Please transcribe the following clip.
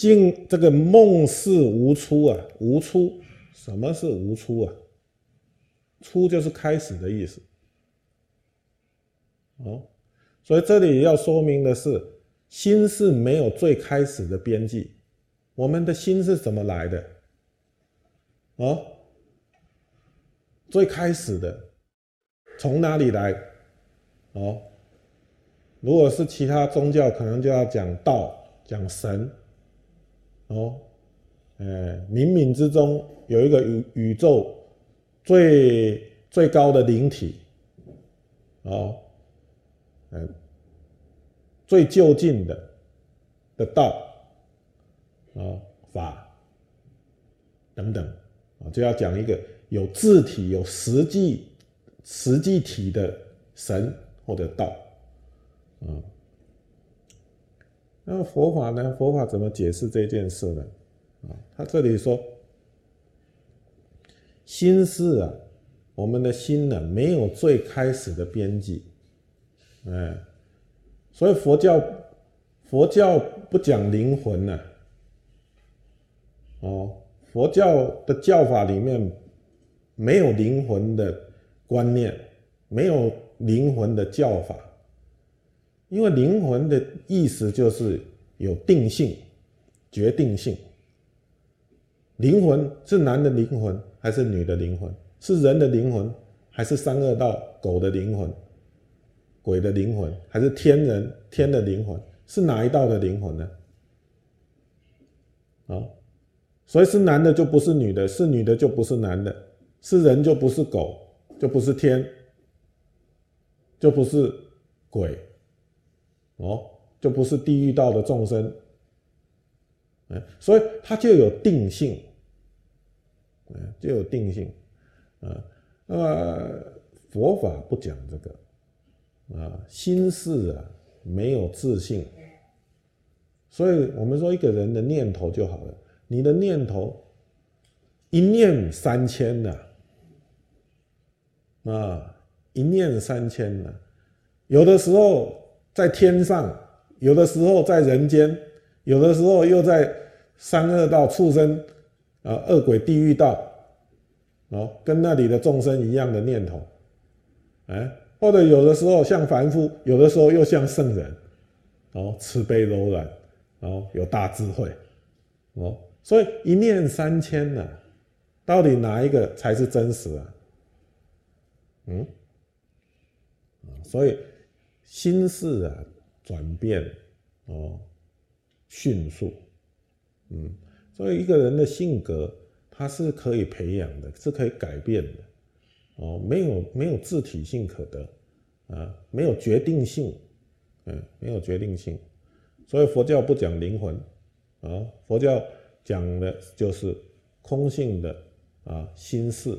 静这个梦是无出啊，无出，什么是无出啊？出就是开始的意思。哦，所以这里要说明的是，心是没有最开始的边际。我们的心是怎么来的？哦，最开始的从哪里来？哦，如果是其他宗教，可能就要讲道、讲神。哦，哎，冥冥之中有一个宇宇宙最最高的灵体。哦。呃，最就近的的道啊法等等啊，就要讲一个有字体、有实际实际体的神或者道啊。那佛法呢？佛法怎么解释这件事呢？啊，他这里说，心是啊，我们的心呢，没有最开始的边际。哎，所以佛教佛教不讲灵魂呢，哦，佛教的教法里面没有灵魂的观念，没有灵魂的教法，因为灵魂的意思就是有定性、决定性。灵魂是男的灵魂还是女的灵魂？是人的灵魂还是三恶道狗的灵魂？鬼的灵魂还是天人天的灵魂？是哪一道的灵魂呢？啊，所以是男的就不是女的，是女的就不是男的，是人就不是狗，就不是天，就不是鬼，哦，就不是地狱道的众生。哎，所以它就有定性，嗯，就有定性，啊，那么佛法不讲这个。啊，心事啊，没有自信，所以我们说一个人的念头就好了。你的念头一念三千呐，啊，一念三千呐。有的时候在天上，有的时候在人间，有的时候又在三恶道、畜生啊、恶鬼、地狱道，哦，跟那里的众生一样的念头，哎。或者有的时候像凡夫，有的时候又像圣人，哦，慈悲柔软，哦，有大智慧，哦，所以一念三千呢，到底哪一个才是真实啊？嗯，所以心事啊转变哦迅速，嗯，所以一个人的性格他是可以培养的，是可以改变的。哦，没有没有自体性可得，啊，没有决定性，嗯，没有决定性，所以佛教不讲灵魂，啊，佛教讲的就是空性的啊心事。